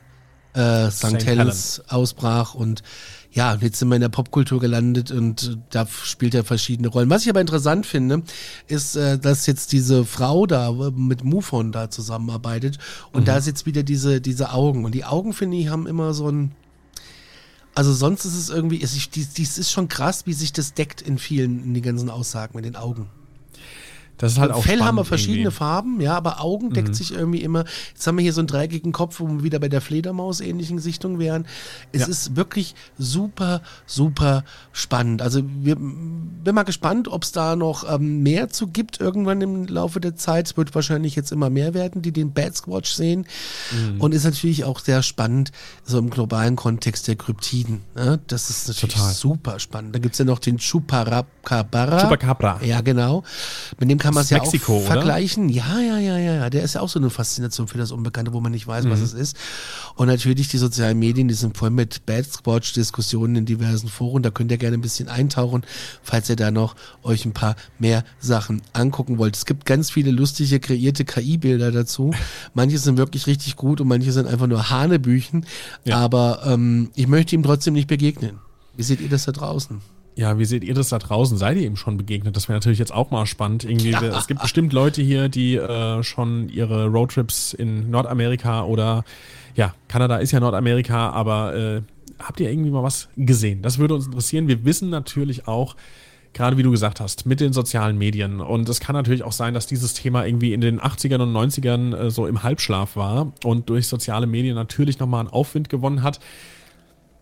[SPEAKER 2] äh, St.
[SPEAKER 1] St.
[SPEAKER 2] Helens ausbrach und Ja, jetzt sind wir in der Popkultur gelandet und da spielt er verschiedene Rollen. Was ich aber interessant finde, ist, äh, dass jetzt diese Frau da äh, mit Mufon da zusammenarbeitet und da ist jetzt wieder diese, diese Augen. Und die Augen, finde ich, haben immer so ein, also sonst ist es irgendwie, es ist, schon krass, wie sich das deckt in vielen, in den ganzen Aussagen mit den Augen.
[SPEAKER 1] Das ist halt auch
[SPEAKER 2] Fell haben wir
[SPEAKER 1] spannend
[SPEAKER 2] verschiedene
[SPEAKER 1] irgendwie.
[SPEAKER 2] Farben, ja, aber Augen deckt sich irgendwie immer. Jetzt haben wir hier so einen dreieckigen Kopf, wo wir wieder bei der Fledermaus ähnlichen Sichtung wären. Es
[SPEAKER 1] Ja.
[SPEAKER 2] ist wirklich super, super spannend. Also wir bin mal gespannt, ob es da noch ähm, mehr zu gibt irgendwann im Laufe der Zeit. Es wird wahrscheinlich jetzt immer mehr werden, die den Bad Squatch sehen.
[SPEAKER 1] Mhm.
[SPEAKER 2] Und ist natürlich auch sehr spannend, so im globalen Kontext der Kryptiden. Ne? Das ist natürlich
[SPEAKER 1] Total.
[SPEAKER 2] super spannend. Da gibt's ja noch den Chupacabra.
[SPEAKER 1] Chupacabra.
[SPEAKER 2] Ja, genau. Mit dem kann man
[SPEAKER 1] Aus
[SPEAKER 2] es ja auch
[SPEAKER 1] oder?
[SPEAKER 2] vergleichen. Ja, ja, ja, ja, ja. Der ist ja auch so eine Faszination für das Unbekannte, wo man nicht weiß,
[SPEAKER 1] Mhm.
[SPEAKER 2] was es ist. Und natürlich die sozialen Medien, die sind voll mit Bad Squatch-Diskussionen in diversen Foren. Da könnt ihr gerne ein bisschen eintauchen, falls ihr da noch euch ein paar mehr Sachen angucken wollt. Es gibt ganz viele lustige, kreierte KI-Bilder dazu. Manche sind wirklich richtig gut und manche sind einfach nur Hanebüchen.
[SPEAKER 1] Ja.
[SPEAKER 2] Aber ähm, ich möchte ihm trotzdem nicht begegnen. Wie seht ihr das da draußen?
[SPEAKER 1] Ja, wie seht ihr das da draußen? Seid ihr ihm schon begegnet? Das wäre natürlich jetzt auch mal spannend. Irgendwie, Es gibt bestimmt Leute hier, die äh, schon ihre Roadtrips in Nordamerika oder ja, Kanada ist ja Nordamerika, aber äh, habt ihr irgendwie mal was gesehen? Das würde uns interessieren. Wir wissen natürlich auch, gerade wie du gesagt hast, mit den sozialen Medien. Und es kann natürlich auch sein, dass dieses Thema irgendwie in den 80ern und 90ern äh, so im Halbschlaf war und durch soziale Medien natürlich nochmal einen Aufwind gewonnen hat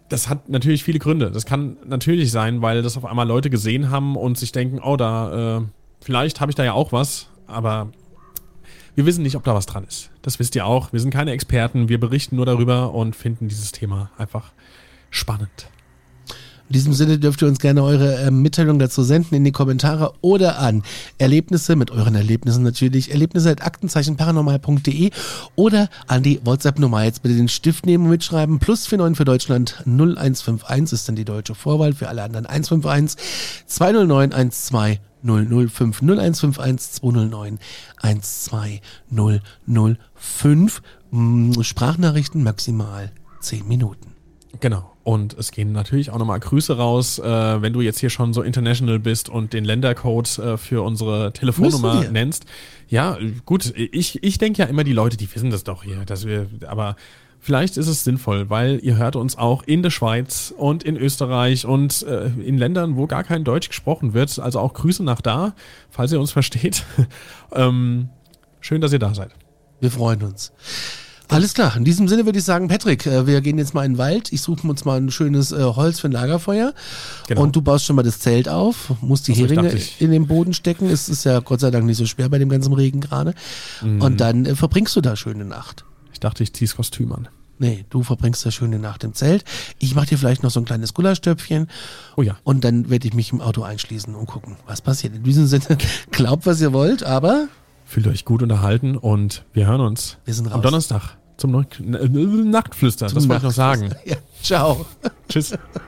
[SPEAKER 1] das hat natürlich viele Gründe. Das kann natürlich sein, weil das auf einmal Leute gesehen haben und sich denken, oh, da, äh, vielleicht habe ich da ja auch was, aber wir wissen nicht, ob da was dran ist. Das wisst ihr auch. Wir sind keine Experten, wir berichten nur darüber und finden dieses Thema einfach spannend.
[SPEAKER 2] In diesem Sinne dürft ihr uns gerne eure äh, Mitteilung dazu senden in die Kommentare oder an Erlebnisse, mit euren Erlebnissen natürlich, Erlebnisse at aktenzeichenparanormal.de oder an die WhatsApp-Nummer. Jetzt bitte den Stift nehmen und mitschreiben. Plus 49 für Deutschland 0151 ist dann die deutsche Vorwahl, für alle anderen 151 209 12 005 0151 209 12005. Mm, Sprachnachrichten maximal 10 Minuten.
[SPEAKER 1] Genau. Und es gehen natürlich auch nochmal Grüße raus, äh, wenn du jetzt hier schon so international bist und den Ländercode äh, für unsere Telefonnummer nennst. Ja, gut, ich, ich denke ja immer, die Leute, die wissen das doch hier, dass wir, aber vielleicht ist es sinnvoll, weil ihr hört uns auch in der Schweiz und in Österreich und äh, in Ländern, wo gar kein Deutsch gesprochen wird. Also auch Grüße nach da, falls ihr uns versteht. (laughs) ähm, schön, dass ihr da seid.
[SPEAKER 2] Wir freuen uns. Alles klar. In diesem Sinne würde ich sagen, Patrick, äh, wir gehen jetzt mal in den Wald. Ich suche uns mal ein schönes äh, Holz für ein Lagerfeuer.
[SPEAKER 1] Genau.
[SPEAKER 2] Und du baust schon mal das Zelt auf, musst die
[SPEAKER 1] Also
[SPEAKER 2] Heringe
[SPEAKER 1] ich-
[SPEAKER 2] in den Boden stecken. Es ist ja Gott sei Dank nicht so schwer bei dem ganzen Regen gerade.
[SPEAKER 1] Mhm.
[SPEAKER 2] Und dann äh, verbringst du da schöne Nacht.
[SPEAKER 1] Ich dachte, ich zieh's Kostüm an.
[SPEAKER 2] Nee, du verbringst da schöne Nacht im Zelt. Ich mache dir vielleicht noch so ein kleines Gulaschtöpfchen.
[SPEAKER 1] Oh ja.
[SPEAKER 2] Und dann werde ich mich im Auto einschließen und gucken, was passiert. In diesem Sinne, (laughs) glaubt, was ihr wollt, aber
[SPEAKER 1] Fühlt euch gut unterhalten und wir hören uns
[SPEAKER 2] Wir sind
[SPEAKER 1] am
[SPEAKER 2] raus.
[SPEAKER 1] Donnerstag zum Neu äh, Nachtflüster. Das wollte ich noch sagen. (laughs)
[SPEAKER 2] Ja, ciao.
[SPEAKER 1] Tschüss. (laughs)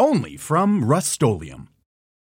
[SPEAKER 3] Only from Rust